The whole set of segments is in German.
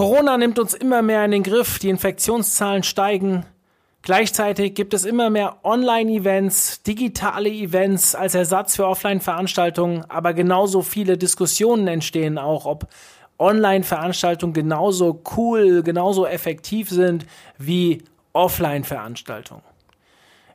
Corona nimmt uns immer mehr in den Griff, die Infektionszahlen steigen. Gleichzeitig gibt es immer mehr Online-Events, digitale Events als Ersatz für Offline-Veranstaltungen, aber genauso viele Diskussionen entstehen auch, ob Online-Veranstaltungen genauso cool, genauso effektiv sind wie Offline-Veranstaltungen.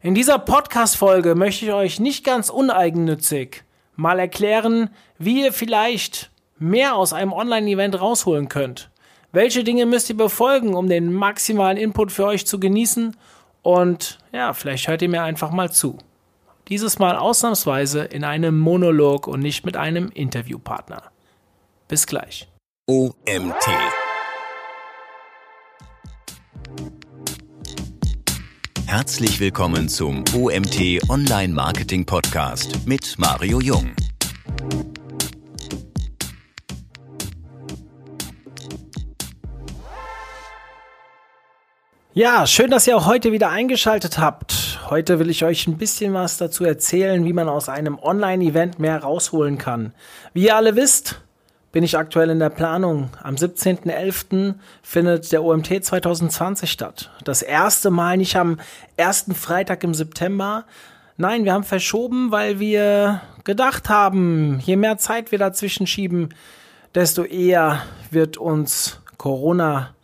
In dieser Podcast-Folge möchte ich euch nicht ganz uneigennützig mal erklären, wie ihr vielleicht mehr aus einem Online-Event rausholen könnt. Welche Dinge müsst ihr befolgen, um den maximalen Input für euch zu genießen und ja, vielleicht hört ihr mir einfach mal zu. Dieses Mal ausnahmsweise in einem Monolog und nicht mit einem Interviewpartner. Bis gleich. OMT. Herzlich willkommen zum OMT Online Marketing Podcast mit Mario Jung. Ja, schön, dass ihr auch heute wieder eingeschaltet habt. Heute will ich euch ein bisschen was dazu erzählen, wie man aus einem Online-Event mehr rausholen kann. Wie ihr alle wisst, bin ich aktuell in der Planung. Am 17.11. findet der OMT 2020 statt. Das erste Mal nicht am ersten Freitag im September. Nein, wir haben verschoben, weil wir gedacht haben, je mehr Zeit wir dazwischen schieben, desto eher wird uns Corona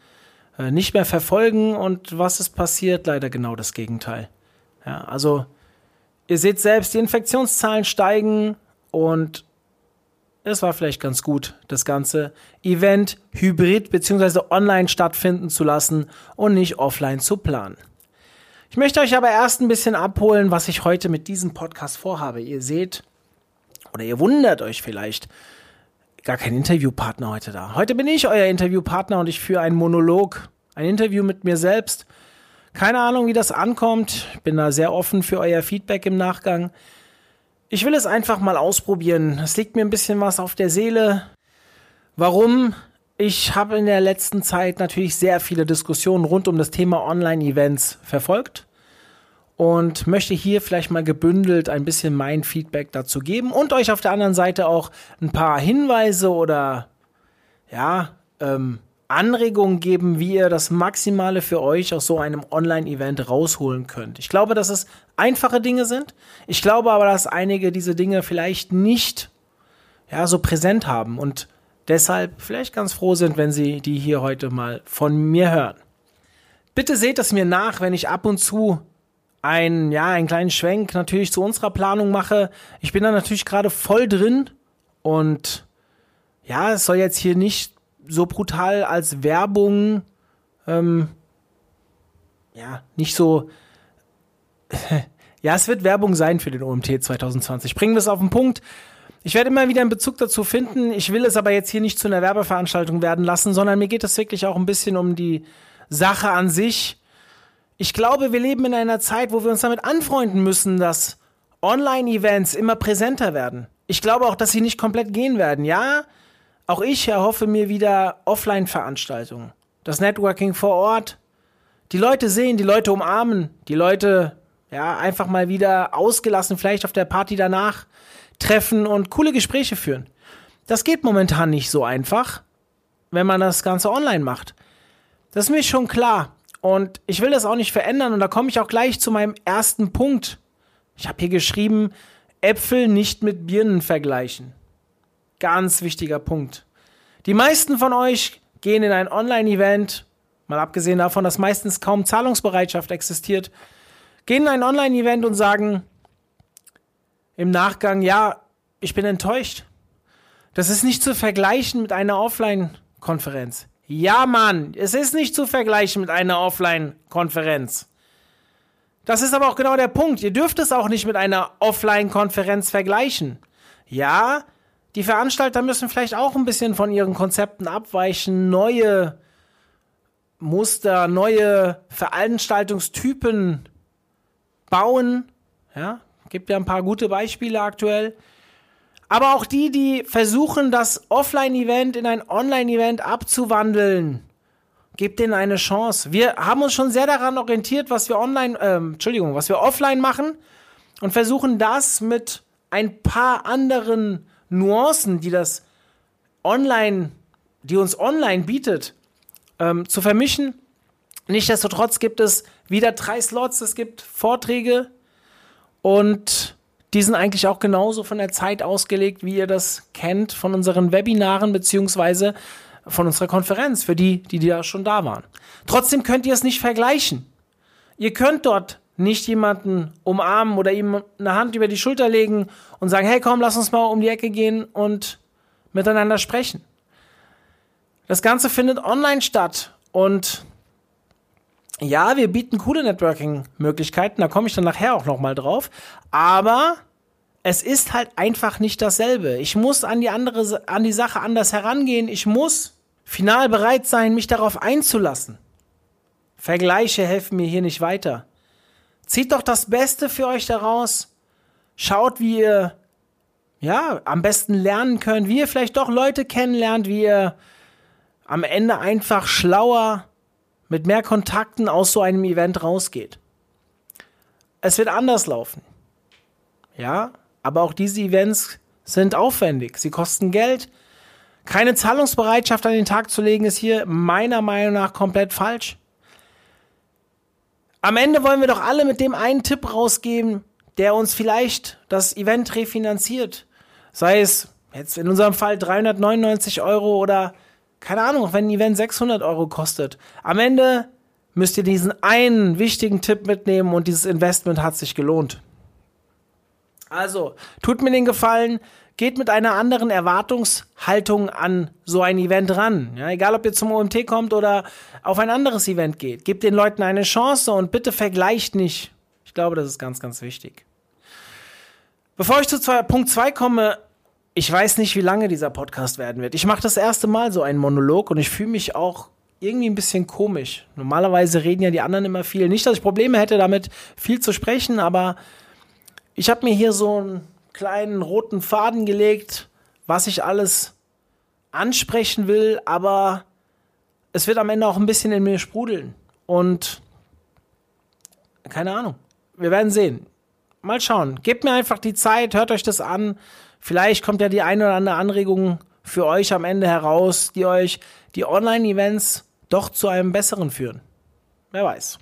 nicht mehr verfolgen und was ist passiert? Leider genau das Gegenteil. Ja, also ihr seht selbst, die Infektionszahlen steigen und es war vielleicht ganz gut, das ganze Event hybrid bzw. online stattfinden zu lassen und nicht offline zu planen. Ich möchte euch aber erst ein bisschen abholen, was ich heute mit diesem Podcast vorhabe. Ihr seht oder ihr wundert euch vielleicht, gar kein Interviewpartner heute da. Heute bin ich euer Interviewpartner und ich führe einen Monolog, ein Interview mit mir selbst. Keine Ahnung, wie das ankommt. Ich bin da sehr offen für euer Feedback im Nachgang. Ich will es einfach mal ausprobieren. Es liegt mir ein bisschen was auf der Seele. Warum? Ich habe in der letzten Zeit natürlich sehr viele Diskussionen rund um das Thema Online-Events verfolgt und möchte hier vielleicht mal gebündelt ein bisschen mein Feedback dazu geben und euch auf der anderen Seite auch ein paar Hinweise oder ja, ähm, Anregungen geben, wie ihr das Maximale für euch aus so einem Online-Event rausholen könnt. Ich glaube, dass es einfache Dinge sind. Ich glaube aber, dass einige diese Dinge vielleicht nicht ja, so präsent haben und deshalb vielleicht ganz froh sind, wenn sie die hier heute mal von mir hören. Bitte seht es mir nach, wenn ich ab und zu ein, ja, einen kleinen Schwenk natürlich zu unserer Planung mache. Ich bin da natürlich gerade voll drin und ja, es soll jetzt hier nicht so brutal als Werbung, ähm, ja, nicht so, ja, es wird Werbung sein für den OMT 2020. Bringen wir es auf den Punkt. Ich werde immer wieder einen Bezug dazu finden. Ich will es aber jetzt hier nicht zu einer Werbeveranstaltung werden lassen, sondern mir geht es wirklich auch ein bisschen um die Sache an sich ich glaube, wir leben in einer Zeit, wo wir uns damit anfreunden müssen, dass Online-Events immer präsenter werden. Ich glaube auch, dass sie nicht komplett gehen werden. Ja, auch ich erhoffe mir wieder Offline-Veranstaltungen. Das Networking vor Ort. Die Leute sehen, die Leute umarmen, die Leute, ja, einfach mal wieder ausgelassen, vielleicht auf der Party danach treffen und coole Gespräche führen. Das geht momentan nicht so einfach, wenn man das Ganze online macht. Das ist mir schon klar. Und ich will das auch nicht verändern und da komme ich auch gleich zu meinem ersten Punkt. Ich habe hier geschrieben, Äpfel nicht mit Birnen vergleichen. Ganz wichtiger Punkt. Die meisten von euch gehen in ein Online-Event, mal abgesehen davon, dass meistens kaum Zahlungsbereitschaft existiert, gehen in ein Online-Event und sagen im Nachgang, ja, ich bin enttäuscht. Das ist nicht zu vergleichen mit einer Offline-Konferenz. Ja, Mann, es ist nicht zu vergleichen mit einer Offline-Konferenz. Das ist aber auch genau der Punkt. Ihr dürft es auch nicht mit einer Offline-Konferenz vergleichen. Ja, die Veranstalter müssen vielleicht auch ein bisschen von ihren Konzepten abweichen, neue Muster, neue Veranstaltungstypen bauen. Ja, gibt ja ein paar gute Beispiele aktuell aber auch die, die versuchen, das Offline-Event in ein Online-Event abzuwandeln. Gebt denen eine Chance. Wir haben uns schon sehr daran orientiert, was wir online, ähm, Entschuldigung, was wir offline machen und versuchen das mit ein paar anderen Nuancen, die das online, die uns online bietet, ähm, zu vermischen. Nichtsdestotrotz gibt es wieder drei Slots, es gibt Vorträge und die sind eigentlich auch genauso von der Zeit ausgelegt, wie ihr das kennt von unseren Webinaren beziehungsweise von unserer Konferenz, für die, die da schon da waren. Trotzdem könnt ihr es nicht vergleichen. Ihr könnt dort nicht jemanden umarmen oder ihm eine Hand über die Schulter legen und sagen, hey komm, lass uns mal um die Ecke gehen und miteinander sprechen. Das Ganze findet online statt und ja, wir bieten coole Networking-Möglichkeiten, da komme ich dann nachher auch nochmal drauf, aber es ist halt einfach nicht dasselbe. Ich muss an die andere, an die Sache anders herangehen. Ich muss final bereit sein, mich darauf einzulassen. Vergleiche helfen mir hier nicht weiter. Zieht doch das Beste für euch daraus. Schaut, wie ihr, ja, am besten lernen könnt, wie ihr vielleicht doch Leute kennenlernt, wie ihr am Ende einfach schlauer mit mehr Kontakten aus so einem Event rausgeht. Es wird anders laufen. Ja, aber auch diese Events sind aufwendig. Sie kosten Geld. Keine Zahlungsbereitschaft an den Tag zu legen, ist hier meiner Meinung nach komplett falsch. Am Ende wollen wir doch alle mit dem einen Tipp rausgeben, der uns vielleicht das Event refinanziert. Sei es jetzt in unserem Fall 399 Euro oder keine Ahnung, auch wenn ein Event 600 Euro kostet. Am Ende müsst ihr diesen einen wichtigen Tipp mitnehmen und dieses Investment hat sich gelohnt. Also, tut mir den Gefallen, geht mit einer anderen Erwartungshaltung an so ein Event ran. Ja, egal, ob ihr zum OMT kommt oder auf ein anderes Event geht. Gebt den Leuten eine Chance und bitte vergleicht nicht. Ich glaube, das ist ganz, ganz wichtig. Bevor ich zu Punkt 2 komme, ich weiß nicht, wie lange dieser Podcast werden wird. Ich mache das erste Mal so einen Monolog und ich fühle mich auch irgendwie ein bisschen komisch. Normalerweise reden ja die anderen immer viel. Nicht, dass ich Probleme hätte damit, viel zu sprechen, aber ich habe mir hier so einen kleinen roten Faden gelegt, was ich alles ansprechen will, aber es wird am Ende auch ein bisschen in mir sprudeln. Und keine Ahnung. Wir werden sehen. Mal schauen. Gebt mir einfach die Zeit, hört euch das an. Vielleicht kommt ja die eine oder andere Anregung für euch am Ende heraus, die euch die Online-Events doch zu einem besseren führen. Wer weiß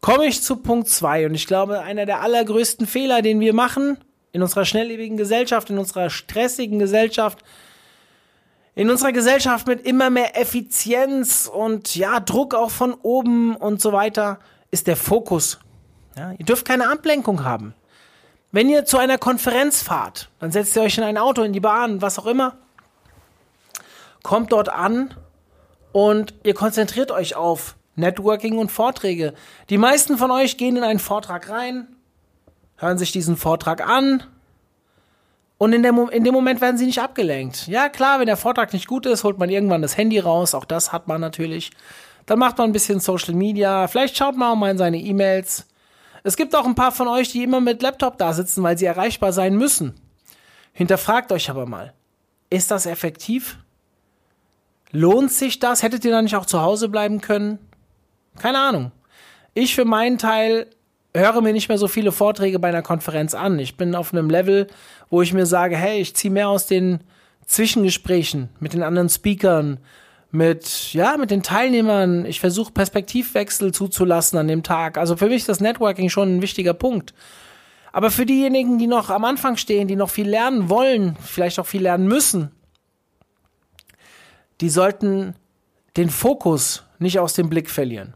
komme ich zu Punkt 2 und ich glaube, einer der allergrößten Fehler, den wir machen in unserer schnelllebigen Gesellschaft, in unserer stressigen Gesellschaft, in unserer Gesellschaft mit immer mehr Effizienz und ja, Druck auch von oben und so weiter, ist der Fokus. Ja, ihr dürft keine Ablenkung haben. Wenn ihr zu einer Konferenz fahrt, dann setzt ihr euch in ein Auto, in die Bahn, was auch immer, kommt dort an und ihr konzentriert euch auf Networking und Vorträge. Die meisten von euch gehen in einen Vortrag rein, hören sich diesen Vortrag an und in, in dem Moment werden sie nicht abgelenkt. Ja, klar, wenn der Vortrag nicht gut ist, holt man irgendwann das Handy raus, auch das hat man natürlich. Dann macht man ein bisschen Social Media, vielleicht schaut man auch mal in seine E-Mails. Es gibt auch ein paar von euch, die immer mit Laptop da sitzen, weil sie erreichbar sein müssen. Hinterfragt euch aber mal, ist das effektiv? Lohnt sich das? Hättet ihr dann nicht auch zu Hause bleiben können? Keine Ahnung. Ich für meinen Teil höre mir nicht mehr so viele Vorträge bei einer Konferenz an. Ich bin auf einem Level, wo ich mir sage, hey, ich ziehe mehr aus den Zwischengesprächen mit den anderen Speakern, mit, ja, mit den Teilnehmern. Ich versuche Perspektivwechsel zuzulassen an dem Tag. Also für mich ist das Networking schon ein wichtiger Punkt. Aber für diejenigen, die noch am Anfang stehen, die noch viel lernen wollen, vielleicht auch viel lernen müssen, die sollten den Fokus nicht aus dem Blick verlieren.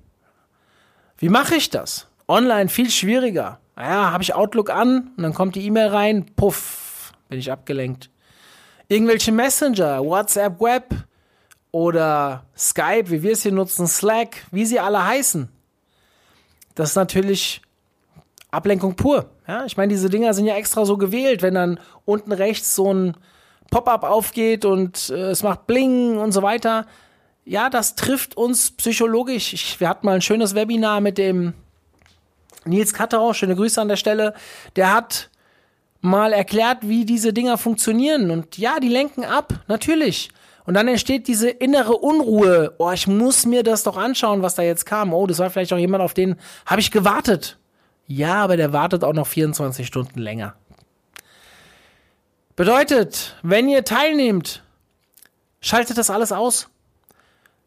Wie mache ich das? Online viel schwieriger. Naja, habe ich Outlook an und dann kommt die E-Mail rein, puff, bin ich abgelenkt. Irgendwelche Messenger, WhatsApp Web oder Skype, wie wir es hier nutzen, Slack, wie sie alle heißen. Das ist natürlich Ablenkung pur. Ja, ich meine, diese Dinger sind ja extra so gewählt, wenn dann unten rechts so ein Pop-up aufgeht und äh, es macht Bling und so weiter ja, das trifft uns psychologisch. Ich, wir hatten mal ein schönes Webinar mit dem Nils Katterau, schöne Grüße an der Stelle. Der hat mal erklärt, wie diese Dinger funktionieren. Und ja, die lenken ab, natürlich. Und dann entsteht diese innere Unruhe. Oh, ich muss mir das doch anschauen, was da jetzt kam. Oh, das war vielleicht auch jemand, auf den habe ich gewartet. Ja, aber der wartet auch noch 24 Stunden länger. Bedeutet, wenn ihr teilnehmt, schaltet das alles aus.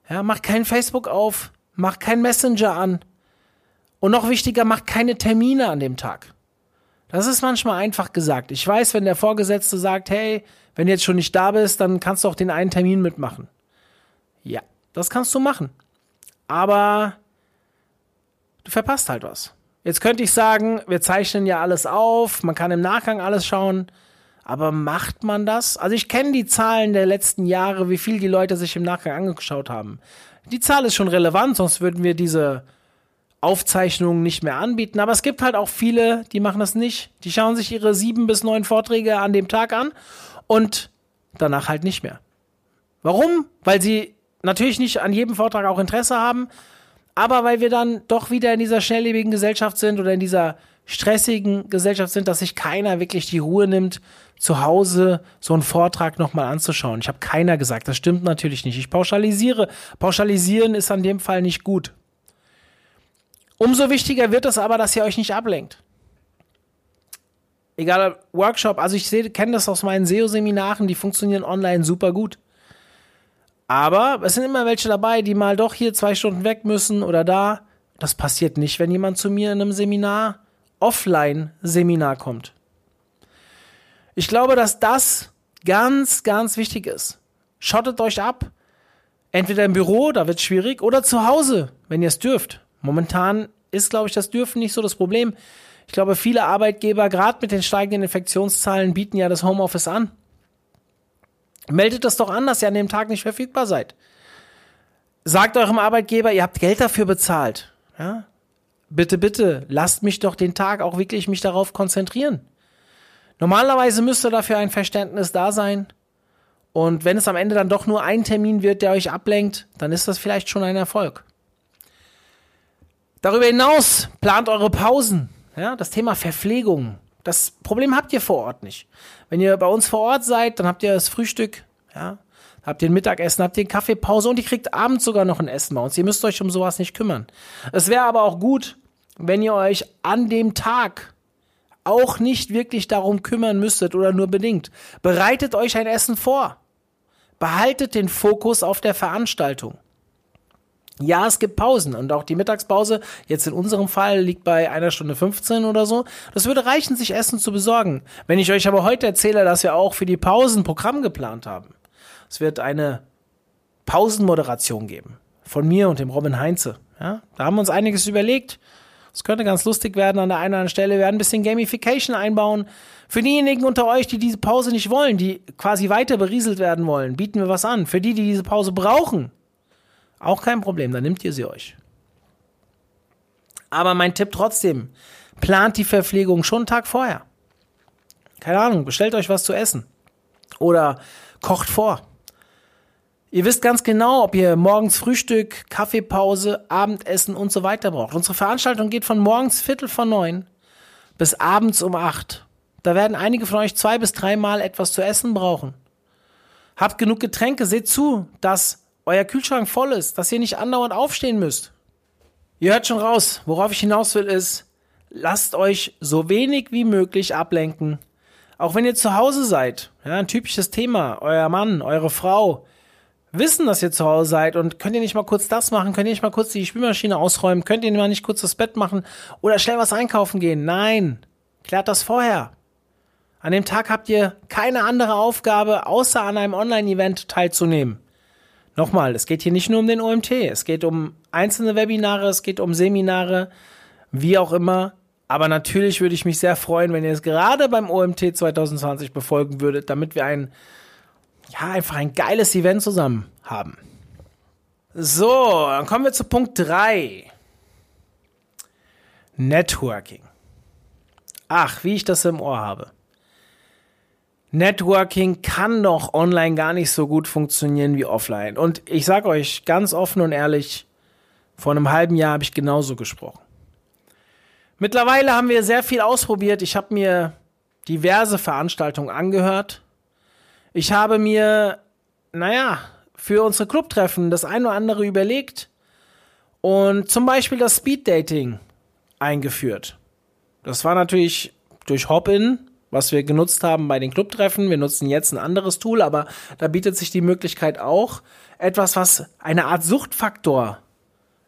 Ja, mach kein Facebook auf, mach kein Messenger an. Und noch wichtiger, mach keine Termine an dem Tag. Das ist manchmal einfach gesagt. Ich weiß, wenn der Vorgesetzte sagt, hey, wenn du jetzt schon nicht da bist, dann kannst du auch den einen Termin mitmachen. Ja, das kannst du machen. Aber du verpasst halt was. Jetzt könnte ich sagen, wir zeichnen ja alles auf, man kann im Nachgang alles schauen. Aber macht man das? Also ich kenne die Zahlen der letzten Jahre, wie viel die Leute sich im Nachgang angeschaut haben. Die Zahl ist schon relevant, sonst würden wir diese Aufzeichnungen nicht mehr anbieten. Aber es gibt halt auch viele, die machen das nicht. Die schauen sich ihre sieben bis neun Vorträge an dem Tag an und danach halt nicht mehr. Warum? Weil sie natürlich nicht an jedem Vortrag auch Interesse haben, aber weil wir dann doch wieder in dieser schnelllebigen Gesellschaft sind oder in dieser stressigen Gesellschaft sind, dass sich keiner wirklich die Ruhe nimmt, zu Hause so einen Vortrag nochmal anzuschauen. Ich habe keiner gesagt, das stimmt natürlich nicht. Ich pauschalisiere. Pauschalisieren ist an dem Fall nicht gut. Umso wichtiger wird es aber, dass ihr euch nicht ablenkt. Egal, Workshop, also ich kenne das aus meinen SEO-Seminaren, die funktionieren online super gut. Aber es sind immer welche dabei, die mal doch hier zwei Stunden weg müssen oder da. Das passiert nicht, wenn jemand zu mir in einem Seminar, Offline-Seminar kommt. Ich glaube, dass das ganz, ganz wichtig ist. Schottet euch ab. Entweder im Büro, da wird es schwierig, oder zu Hause, wenn ihr es dürft. Momentan ist, glaube ich, das Dürfen nicht so das Problem. Ich glaube, viele Arbeitgeber, gerade mit den steigenden Infektionszahlen, bieten ja das Homeoffice an. Meldet das doch an, dass ihr an dem Tag nicht verfügbar seid. Sagt eurem Arbeitgeber, ihr habt Geld dafür bezahlt. Ja? Bitte, bitte, lasst mich doch den Tag auch wirklich mich darauf konzentrieren. Normalerweise müsste dafür ein Verständnis da sein. Und wenn es am Ende dann doch nur ein Termin wird, der euch ablenkt, dann ist das vielleicht schon ein Erfolg. Darüber hinaus plant eure Pausen. Ja, das Thema Verpflegung. Das Problem habt ihr vor Ort nicht. Wenn ihr bei uns vor Ort seid, dann habt ihr das Frühstück, ja, habt ihr ein Mittagessen, habt ihr eine Kaffeepause und ihr kriegt abends sogar noch ein Essen bei uns. Ihr müsst euch um sowas nicht kümmern. Es wäre aber auch gut, wenn ihr euch an dem Tag auch nicht wirklich darum kümmern müsstet oder nur bedingt. Bereitet euch ein Essen vor. Behaltet den Fokus auf der Veranstaltung. Ja, es gibt Pausen und auch die Mittagspause, jetzt in unserem Fall, liegt bei einer Stunde 15 oder so. Das würde reichen, sich Essen zu besorgen. Wenn ich euch aber heute erzähle, dass wir auch für die Pausen Programm geplant haben. Es wird eine Pausenmoderation geben. Von mir und dem Robin Heinze. Ja, da haben wir uns einiges überlegt. Es könnte ganz lustig werden an der einen oder anderen Stelle. Wir werden ein bisschen Gamification einbauen. Für diejenigen unter euch, die diese Pause nicht wollen, die quasi weiter berieselt werden wollen, bieten wir was an. Für die, die diese Pause brauchen, auch kein Problem, dann nimmt ihr sie euch. Aber mein Tipp trotzdem, plant die Verpflegung schon einen Tag vorher. Keine Ahnung, bestellt euch was zu essen. Oder kocht vor. Ihr wisst ganz genau, ob ihr morgens Frühstück, Kaffeepause, Abendessen und so weiter braucht. Unsere Veranstaltung geht von morgens Viertel vor neun bis abends um acht. Da werden einige von euch zwei bis dreimal etwas zu essen brauchen. Habt genug Getränke, seht zu, dass euer Kühlschrank voll ist, dass ihr nicht andauernd aufstehen müsst. Ihr hört schon raus, worauf ich hinaus will, ist, lasst euch so wenig wie möglich ablenken. Auch wenn ihr zu Hause seid, ja, ein typisches Thema, euer Mann, eure Frau, wissen, dass ihr zu Hause seid und könnt ihr nicht mal kurz das machen, könnt ihr nicht mal kurz die Spülmaschine ausräumen, könnt ihr mal nicht kurz das Bett machen oder schnell was einkaufen gehen. Nein, klärt das vorher. An dem Tag habt ihr keine andere Aufgabe, außer an einem Online-Event teilzunehmen. Nochmal, es geht hier nicht nur um den OMT, es geht um einzelne Webinare, es geht um Seminare, wie auch immer. Aber natürlich würde ich mich sehr freuen, wenn ihr es gerade beim OMT 2020 befolgen würdet, damit wir ein, ja, einfach ein geiles Event zusammen haben. So, dann kommen wir zu Punkt 3. Networking. Ach, wie ich das im Ohr habe. Networking kann doch online gar nicht so gut funktionieren wie offline. Und ich sage euch ganz offen und ehrlich, vor einem halben Jahr habe ich genauso gesprochen. Mittlerweile haben wir sehr viel ausprobiert. Ich habe mir diverse Veranstaltungen angehört. Ich habe mir, naja, für unsere Clubtreffen das ein oder andere überlegt und zum Beispiel das Speed Dating eingeführt. Das war natürlich durch Hopin was wir genutzt haben bei den Clubtreffen. Wir nutzen jetzt ein anderes Tool, aber da bietet sich die Möglichkeit auch. etwas, was eine Art Suchtfaktor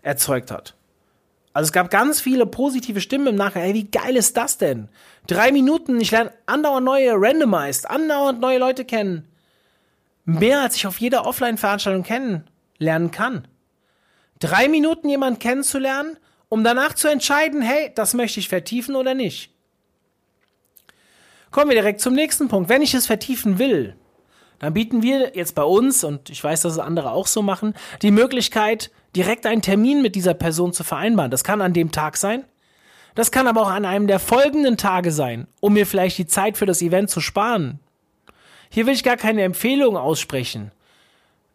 erzeugt hat. Also es gab ganz viele positive Stimmen im Nachhinein. Hey, wie geil ist das denn? Drei Minuten, ich lerne andauernd neue Randomized, andauernd neue Leute kennen. Mehr als ich auf jeder Offline-Veranstaltung kennenlernen kann. Drei Minuten jemanden kennenzulernen, um danach zu entscheiden, hey, das möchte ich vertiefen oder nicht. Kommen wir direkt zum nächsten Punkt. Wenn ich es vertiefen will, dann bieten wir jetzt bei uns, und ich weiß, dass es andere auch so machen, die Möglichkeit, direkt einen Termin mit dieser Person zu vereinbaren. Das kann an dem Tag sein. Das kann aber auch an einem der folgenden Tage sein, um mir vielleicht die Zeit für das Event zu sparen. Hier will ich gar keine Empfehlung aussprechen.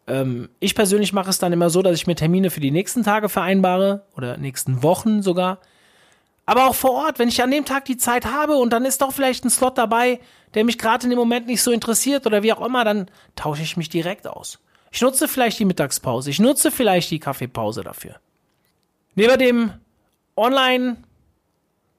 Ähm, ich persönlich mache es dann immer so, dass ich mir Termine für die nächsten Tage vereinbare oder nächsten Wochen sogar. Aber auch vor Ort, wenn ich an dem Tag die Zeit habe und dann ist doch vielleicht ein Slot dabei, der mich gerade in dem Moment nicht so interessiert oder wie auch immer, dann tausche ich mich direkt aus. Ich nutze vielleicht die Mittagspause, ich nutze vielleicht die Kaffeepause dafür. Neben dem Online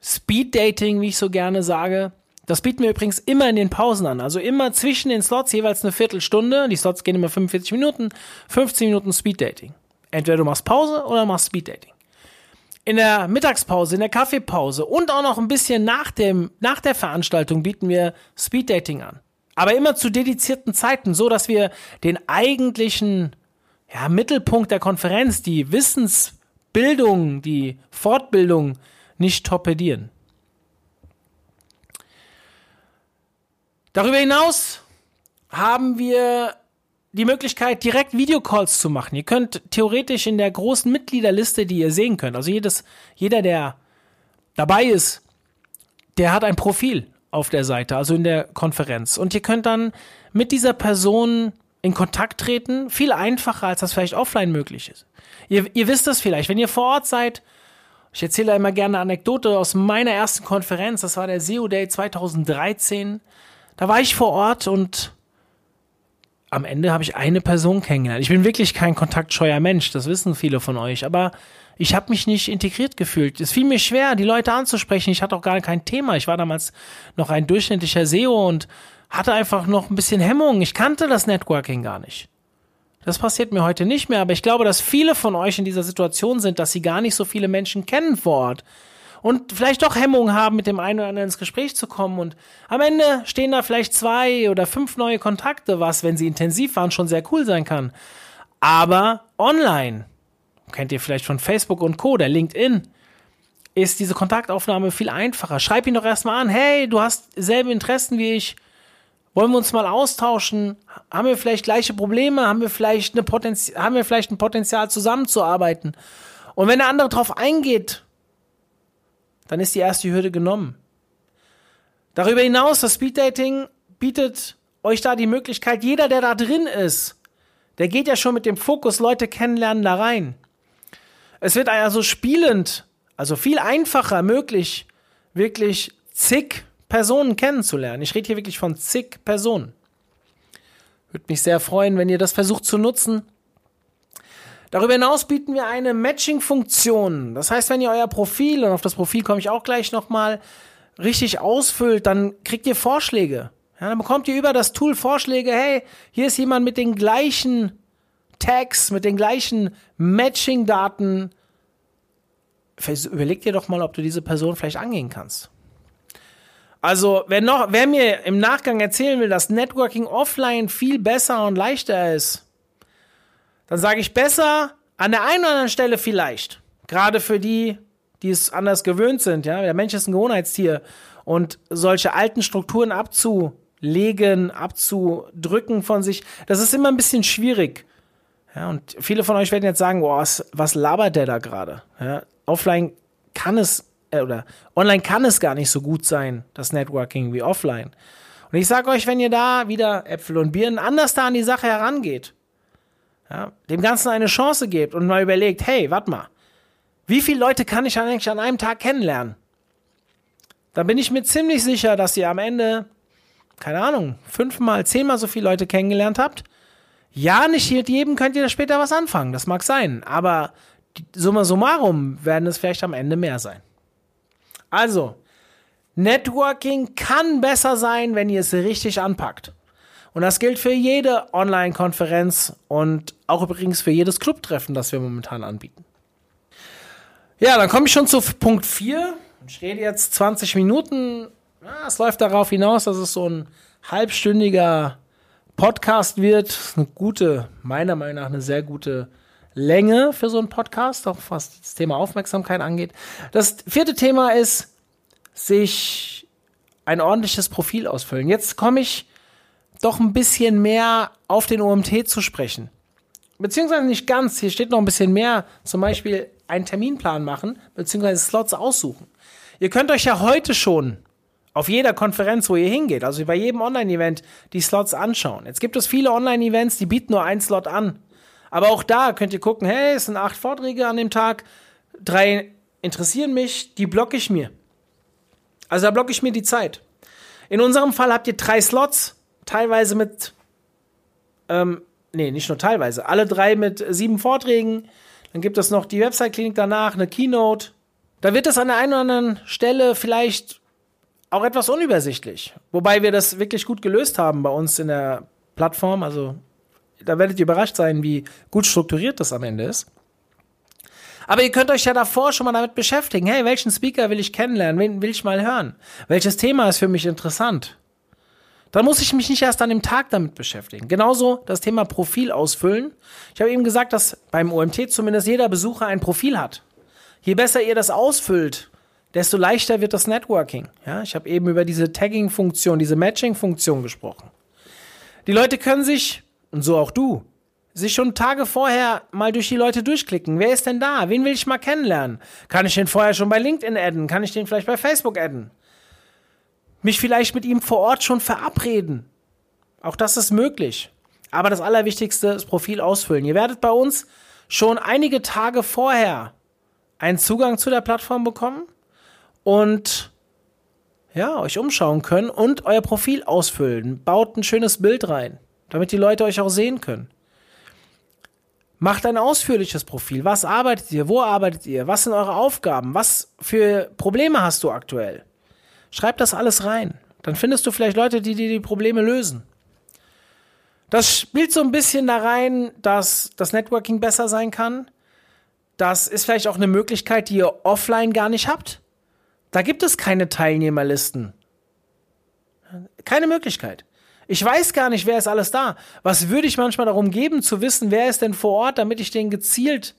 Speed Dating, wie ich so gerne sage, das bieten wir übrigens immer in den Pausen an. Also immer zwischen den Slots jeweils eine Viertelstunde. Die Slots gehen immer 45 Minuten, 15 Minuten Speed Dating. Entweder du machst Pause oder machst Speed Dating in der Mittagspause, in der Kaffeepause und auch noch ein bisschen nach, dem, nach der Veranstaltung bieten wir Speeddating an. Aber immer zu dedizierten Zeiten, so dass wir den eigentlichen ja, Mittelpunkt der Konferenz, die Wissensbildung, die Fortbildung nicht torpedieren. Darüber hinaus haben wir die Möglichkeit, direkt Videocalls zu machen. Ihr könnt theoretisch in der großen Mitgliederliste, die ihr sehen könnt, also jedes, jeder, der dabei ist, der hat ein Profil auf der Seite, also in der Konferenz. Und ihr könnt dann mit dieser Person in Kontakt treten, viel einfacher, als das vielleicht offline möglich ist. Ihr, ihr wisst das vielleicht, wenn ihr vor Ort seid, ich erzähle immer gerne eine Anekdote aus meiner ersten Konferenz, das war der SEO Day 2013. Da war ich vor Ort und am Ende habe ich eine Person kennengelernt. Ich bin wirklich kein kontaktscheuer Mensch, das wissen viele von euch, aber ich habe mich nicht integriert gefühlt. Es fiel mir schwer, die Leute anzusprechen. Ich hatte auch gar kein Thema. Ich war damals noch ein durchschnittlicher SEO und hatte einfach noch ein bisschen Hemmung. Ich kannte das Networking gar nicht. Das passiert mir heute nicht mehr, aber ich glaube, dass viele von euch in dieser Situation sind, dass sie gar nicht so viele Menschen kennen vor Ort und vielleicht doch Hemmungen haben, mit dem einen oder anderen ins Gespräch zu kommen. Und am Ende stehen da vielleicht zwei oder fünf neue Kontakte, was, wenn sie intensiv waren, schon sehr cool sein kann. Aber online, kennt ihr vielleicht von Facebook und Co., der LinkedIn, ist diese Kontaktaufnahme viel einfacher. Schreib ihn doch erstmal an, hey, du hast selbe Interessen wie ich. Wollen wir uns mal austauschen? Haben wir vielleicht gleiche Probleme? Haben wir vielleicht, eine Potenzi haben wir vielleicht ein Potenzial zusammenzuarbeiten? Und wenn der andere darauf eingeht, dann ist die erste Hürde genommen. Darüber hinaus, das Speeddating bietet euch da die Möglichkeit, jeder, der da drin ist, der geht ja schon mit dem Fokus Leute kennenlernen da rein. Es wird also spielend, also viel einfacher möglich, wirklich zig Personen kennenzulernen. Ich rede hier wirklich von zig Personen. Würde mich sehr freuen, wenn ihr das versucht zu nutzen. Darüber hinaus bieten wir eine Matching-Funktion. Das heißt, wenn ihr euer Profil, und auf das Profil komme ich auch gleich nochmal, richtig ausfüllt, dann kriegt ihr Vorschläge. Ja, dann bekommt ihr über das Tool Vorschläge, hey, hier ist jemand mit den gleichen Tags, mit den gleichen Matching-Daten. Überleg dir doch mal, ob du diese Person vielleicht angehen kannst. Also, wer noch, wer mir im Nachgang erzählen will, dass Networking offline viel besser und leichter ist, dann sage ich besser an der einen oder anderen Stelle vielleicht. Gerade für die, die es anders gewöhnt sind. Ja, der Mensch ist ein Gewohnheitstier und solche alten Strukturen abzulegen, abzudrücken von sich, das ist immer ein bisschen schwierig. Ja, und viele von euch werden jetzt sagen, boah, was, was labert der da gerade? Ja, offline kann es äh, oder online kann es gar nicht so gut sein, das Networking wie offline. Und ich sage euch, wenn ihr da wieder Äpfel und Birnen anders da an die Sache herangeht, ja, dem Ganzen eine Chance gebt und mal überlegt, hey, warte mal, wie viele Leute kann ich eigentlich an einem Tag kennenlernen? Dann bin ich mir ziemlich sicher, dass ihr am Ende, keine Ahnung, fünfmal, zehnmal so viele Leute kennengelernt habt. Ja, nicht mit jedem könnt ihr da später was anfangen, das mag sein, aber summa summarum werden es vielleicht am Ende mehr sein. Also, Networking kann besser sein, wenn ihr es richtig anpackt. Und das gilt für jede Online-Konferenz und auch übrigens für jedes Clubtreffen, das wir momentan anbieten. Ja, dann komme ich schon zu Punkt 4. Ich rede jetzt 20 Minuten. Es läuft darauf hinaus, dass es so ein halbstündiger Podcast wird. Eine gute, meiner Meinung nach eine sehr gute Länge für so einen Podcast, auch was das Thema Aufmerksamkeit angeht. Das vierte Thema ist, sich ein ordentliches Profil ausfüllen. Jetzt komme ich doch ein bisschen mehr auf den OMT zu sprechen. Beziehungsweise nicht ganz, hier steht noch ein bisschen mehr, zum Beispiel einen Terminplan machen, beziehungsweise Slots aussuchen. Ihr könnt euch ja heute schon auf jeder Konferenz, wo ihr hingeht, also bei jedem Online-Event, die Slots anschauen. Jetzt gibt es viele Online-Events, die bieten nur einen Slot an. Aber auch da könnt ihr gucken, hey, es sind acht Vorträge an dem Tag, drei interessieren mich, die blocke ich mir. Also da blocke ich mir die Zeit. In unserem Fall habt ihr drei Slots, teilweise mit, ähm, nee, nicht nur teilweise, alle drei mit sieben Vorträgen. Dann gibt es noch die Website-Klinik danach, eine Keynote. Da wird es an der einen oder anderen Stelle vielleicht auch etwas unübersichtlich. Wobei wir das wirklich gut gelöst haben bei uns in der Plattform. Also da werdet ihr überrascht sein, wie gut strukturiert das am Ende ist. Aber ihr könnt euch ja davor schon mal damit beschäftigen. Hey, welchen Speaker will ich kennenlernen? Wen will ich mal hören? Welches Thema ist für mich interessant? Dann muss ich mich nicht erst an dem Tag damit beschäftigen. Genauso das Thema Profil ausfüllen. Ich habe eben gesagt, dass beim OMT zumindest jeder Besucher ein Profil hat. Je besser ihr das ausfüllt, desto leichter wird das Networking. Ja, ich habe eben über diese Tagging-Funktion, diese Matching-Funktion gesprochen. Die Leute können sich, und so auch du, sich schon Tage vorher mal durch die Leute durchklicken. Wer ist denn da? Wen will ich mal kennenlernen? Kann ich den vorher schon bei LinkedIn adden? Kann ich den vielleicht bei Facebook adden? Mich vielleicht mit ihm vor Ort schon verabreden. Auch das ist möglich. Aber das Allerwichtigste ist Profil ausfüllen. Ihr werdet bei uns schon einige Tage vorher einen Zugang zu der Plattform bekommen und ja, euch umschauen können und euer Profil ausfüllen. Baut ein schönes Bild rein, damit die Leute euch auch sehen können. Macht ein ausführliches Profil. Was arbeitet ihr? Wo arbeitet ihr? Was sind eure Aufgaben? Was für Probleme hast du aktuell? Schreib das alles rein. Dann findest du vielleicht Leute, die dir die Probleme lösen. Das spielt so ein bisschen da rein, dass das Networking besser sein kann. Das ist vielleicht auch eine Möglichkeit, die ihr offline gar nicht habt. Da gibt es keine Teilnehmerlisten. Keine Möglichkeit. Ich weiß gar nicht, wer ist alles da. Was würde ich manchmal darum geben, zu wissen, wer ist denn vor Ort, damit ich den gezielt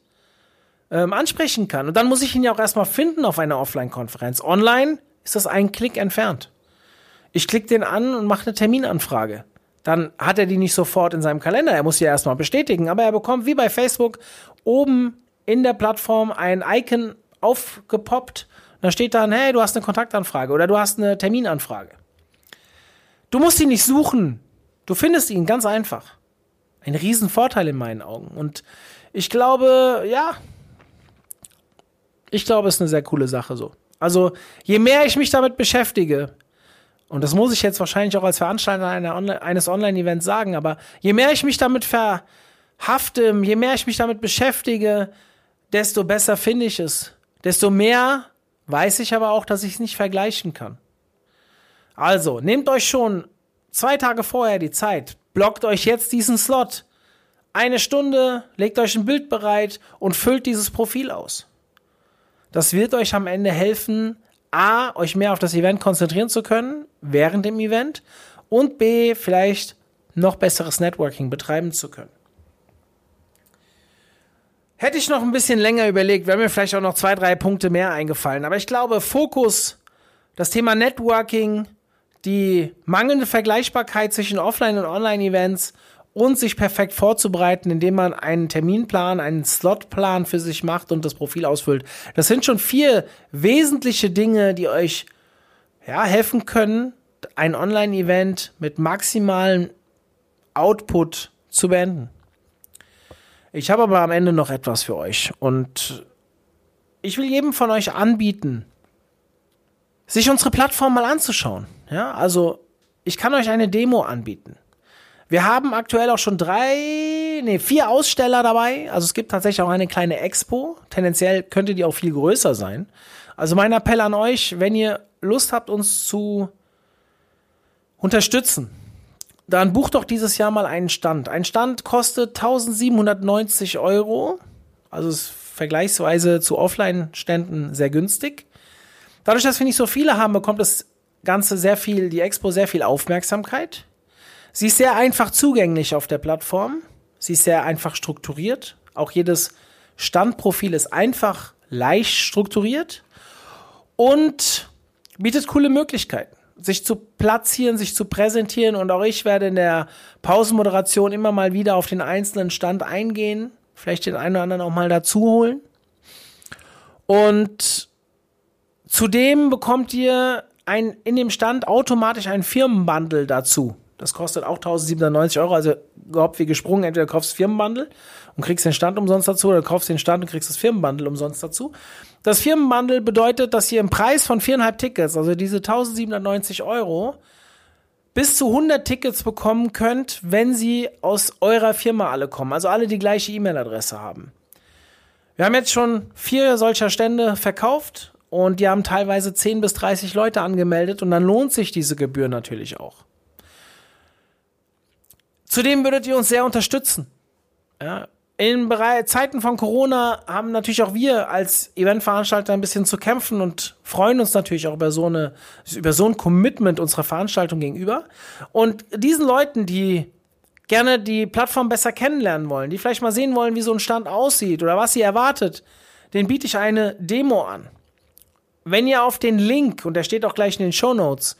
ähm, ansprechen kann. Und dann muss ich ihn ja auch erstmal finden auf einer Offline-Konferenz. Online ist das ein Klick entfernt. Ich klicke den an und mache eine Terminanfrage. Dann hat er die nicht sofort in seinem Kalender. Er muss sie erstmal bestätigen. Aber er bekommt wie bei Facebook oben in der Plattform ein Icon aufgepoppt. Da steht dann, hey, du hast eine Kontaktanfrage oder du hast eine Terminanfrage. Du musst ihn nicht suchen. Du findest ihn ganz einfach. Ein Riesenvorteil in meinen Augen. Und ich glaube, ja, ich glaube, es ist eine sehr coole Sache so. Also, je mehr ich mich damit beschäftige, und das muss ich jetzt wahrscheinlich auch als Veranstalter Online eines Online-Events sagen, aber je mehr ich mich damit verhafte, je mehr ich mich damit beschäftige, desto besser finde ich es. Desto mehr weiß ich aber auch, dass ich es nicht vergleichen kann. Also, nehmt euch schon zwei Tage vorher die Zeit, blockt euch jetzt diesen Slot. Eine Stunde, legt euch ein Bild bereit und füllt dieses Profil aus. Das wird euch am Ende helfen, A, euch mehr auf das Event konzentrieren zu können, während dem Event, und B, vielleicht noch besseres Networking betreiben zu können. Hätte ich noch ein bisschen länger überlegt, wären mir vielleicht auch noch zwei, drei Punkte mehr eingefallen. Aber ich glaube, Fokus, das Thema Networking, die mangelnde Vergleichbarkeit zwischen Offline- und Online-Events und sich perfekt vorzubereiten, indem man einen Terminplan, einen Slotplan für sich macht und das Profil ausfüllt. Das sind schon vier wesentliche Dinge, die euch ja, helfen können, ein Online-Event mit maximalem Output zu beenden. Ich habe aber am Ende noch etwas für euch und ich will jedem von euch anbieten, sich unsere Plattform mal anzuschauen. Ja, also ich kann euch eine Demo anbieten. Wir haben aktuell auch schon drei, nee, vier Aussteller dabei. Also es gibt tatsächlich auch eine kleine Expo. Tendenziell könnte die auch viel größer sein. Also mein Appell an euch, wenn ihr Lust habt, uns zu unterstützen, dann buch doch dieses Jahr mal einen Stand. Ein Stand kostet 1790 Euro. Also ist vergleichsweise zu Offline-Ständen sehr günstig. Dadurch, dass wir nicht so viele haben, bekommt das Ganze sehr viel, die Expo sehr viel Aufmerksamkeit. Sie ist sehr einfach zugänglich auf der Plattform. Sie ist sehr einfach strukturiert. Auch jedes Standprofil ist einfach leicht strukturiert und bietet coole Möglichkeiten, sich zu platzieren, sich zu präsentieren. Und auch ich werde in der Pausenmoderation immer mal wieder auf den einzelnen Stand eingehen, vielleicht den einen oder anderen auch mal dazu holen. Und zudem bekommt ihr ein, in dem Stand automatisch ein Firmenbundle dazu. Das kostet auch 1097 Euro, also überhaupt wie gesprungen. Entweder kaufst du Firmenbundle und kriegst den Stand umsonst dazu oder kaufst den Stand und kriegst das Firmenbundle umsonst dazu. Das Firmenbundle bedeutet, dass ihr im Preis von viereinhalb Tickets, also diese 1790 Euro, bis zu 100 Tickets bekommen könnt, wenn sie aus eurer Firma alle kommen. Also alle die gleiche E-Mail-Adresse haben. Wir haben jetzt schon vier solcher Stände verkauft und die haben teilweise 10 bis 30 Leute angemeldet und dann lohnt sich diese Gebühr natürlich auch. Zudem würdet ihr uns sehr unterstützen. Ja, in Zeiten von Corona haben natürlich auch wir als Eventveranstalter ein bisschen zu kämpfen und freuen uns natürlich auch über so eine, über so ein Commitment unserer Veranstaltung gegenüber. Und diesen Leuten, die gerne die Plattform besser kennenlernen wollen, die vielleicht mal sehen wollen, wie so ein Stand aussieht oder was sie erwartet, den biete ich eine Demo an. Wenn ihr auf den Link, und der steht auch gleich in den Show Notes,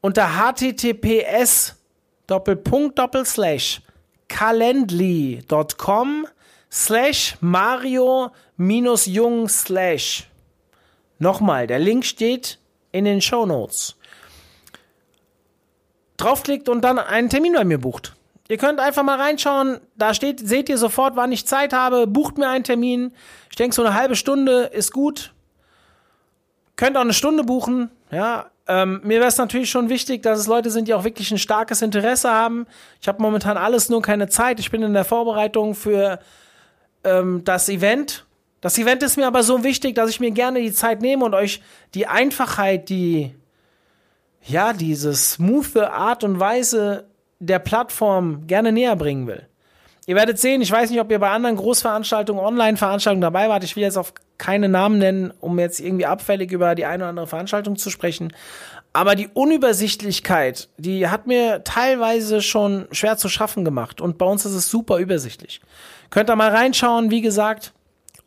unter https Doppelpunkt Doppelslash calendly.com slash Mario minus Jung slash. Nochmal, der Link steht in den Show Notes. Draufklickt und dann einen Termin bei mir bucht. Ihr könnt einfach mal reinschauen, da steht, seht ihr sofort, wann ich Zeit habe, bucht mir einen Termin. Ich denke, so eine halbe Stunde ist gut. Könnt auch eine Stunde buchen, ja, ähm, mir wäre es natürlich schon wichtig, dass es Leute sind, die auch wirklich ein starkes Interesse haben. Ich habe momentan alles nur keine Zeit. Ich bin in der Vorbereitung für ähm, das Event. Das Event ist mir aber so wichtig, dass ich mir gerne die Zeit nehme und euch die Einfachheit, die ja, diese smooth Art und Weise der Plattform gerne näher bringen will. Ihr werdet sehen, ich weiß nicht, ob ihr bei anderen Großveranstaltungen, Online-Veranstaltungen dabei wart. Ich will jetzt auf keine Namen nennen, um jetzt irgendwie abfällig über die eine oder andere Veranstaltung zu sprechen. Aber die Unübersichtlichkeit, die hat mir teilweise schon schwer zu schaffen gemacht. Und bei uns ist es super übersichtlich. Könnt ihr mal reinschauen, wie gesagt,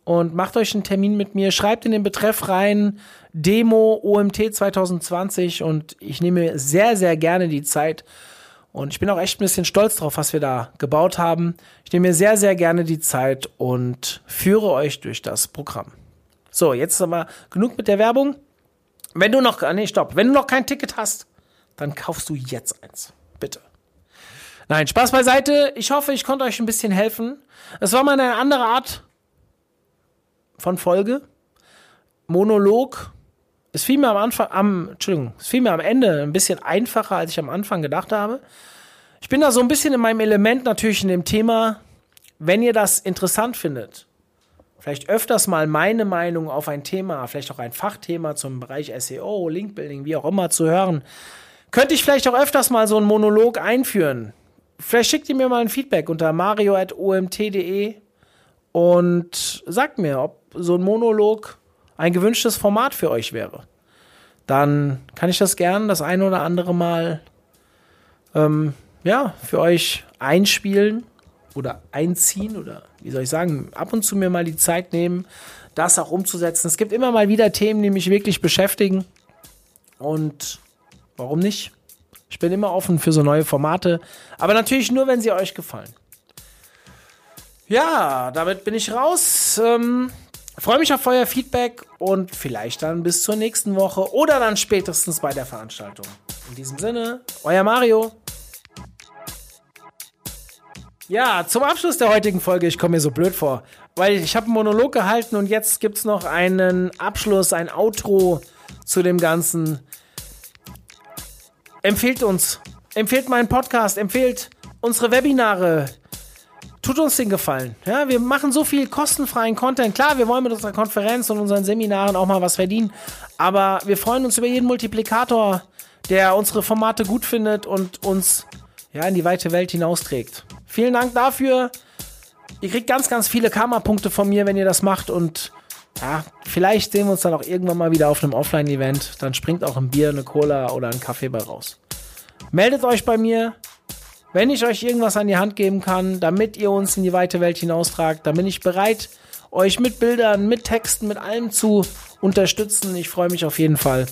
und macht euch einen Termin mit mir. Schreibt in den Betreff rein Demo OMT 2020 und ich nehme sehr, sehr gerne die Zeit, und ich bin auch echt ein bisschen stolz drauf, was wir da gebaut haben. Ich nehme mir sehr, sehr gerne die Zeit und führe euch durch das Programm. So, jetzt aber genug mit der Werbung. Wenn du noch, nee, stopp. Wenn du noch kein Ticket hast, dann kaufst du jetzt eins. Bitte. Nein, Spaß beiseite. Ich hoffe, ich konnte euch ein bisschen helfen. Es war mal eine andere Art von Folge. Monolog es fiel mir am Anfang, am, Entschuldigung, es fiel mir am Ende ein bisschen einfacher, als ich am Anfang gedacht habe. Ich bin da so ein bisschen in meinem Element natürlich in dem Thema, wenn ihr das interessant findet, vielleicht öfters mal meine Meinung auf ein Thema, vielleicht auch ein Fachthema zum Bereich SEO, Linkbuilding, wie auch immer zu hören, könnte ich vielleicht auch öfters mal so einen Monolog einführen. Vielleicht schickt ihr mir mal ein Feedback unter mario.omt.de und sagt mir, ob so ein Monolog ein gewünschtes Format für euch wäre, dann kann ich das gern das eine oder andere Mal ähm, ja, für euch einspielen oder einziehen oder wie soll ich sagen, ab und zu mir mal die Zeit nehmen, das auch umzusetzen. Es gibt immer mal wieder Themen, die mich wirklich beschäftigen und warum nicht? Ich bin immer offen für so neue Formate, aber natürlich nur, wenn sie euch gefallen. Ja, damit bin ich raus. Ähm, Freue mich auf euer Feedback und vielleicht dann bis zur nächsten Woche oder dann spätestens bei der Veranstaltung. In diesem Sinne, euer Mario. Ja, zum Abschluss der heutigen Folge, ich komme mir so blöd vor, weil ich habe einen Monolog gehalten und jetzt gibt es noch einen Abschluss, ein Outro zu dem Ganzen. Empfehlt uns, empfehlt meinen Podcast, empfehlt unsere Webinare, tut uns den Gefallen. Ja, wir machen so viel kostenfreien Content. Klar, wir wollen mit unserer Konferenz und unseren Seminaren auch mal was verdienen, aber wir freuen uns über jeden Multiplikator, der unsere Formate gut findet und uns ja, in die weite Welt hinausträgt. Vielen Dank dafür. Ihr kriegt ganz, ganz viele Karma-Punkte von mir, wenn ihr das macht und ja, vielleicht sehen wir uns dann auch irgendwann mal wieder auf einem Offline-Event. Dann springt auch ein Bier, eine Cola oder ein Kaffee bei raus. Meldet euch bei mir, wenn ich euch irgendwas an die Hand geben kann, damit ihr uns in die weite Welt hinaustragt. Dann bin ich bereit, euch mit Bildern, mit Texten, mit allem zu unterstützen. Ich freue mich auf jeden Fall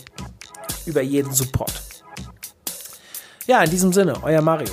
über jeden Support. Ja, in diesem Sinne, euer Mario.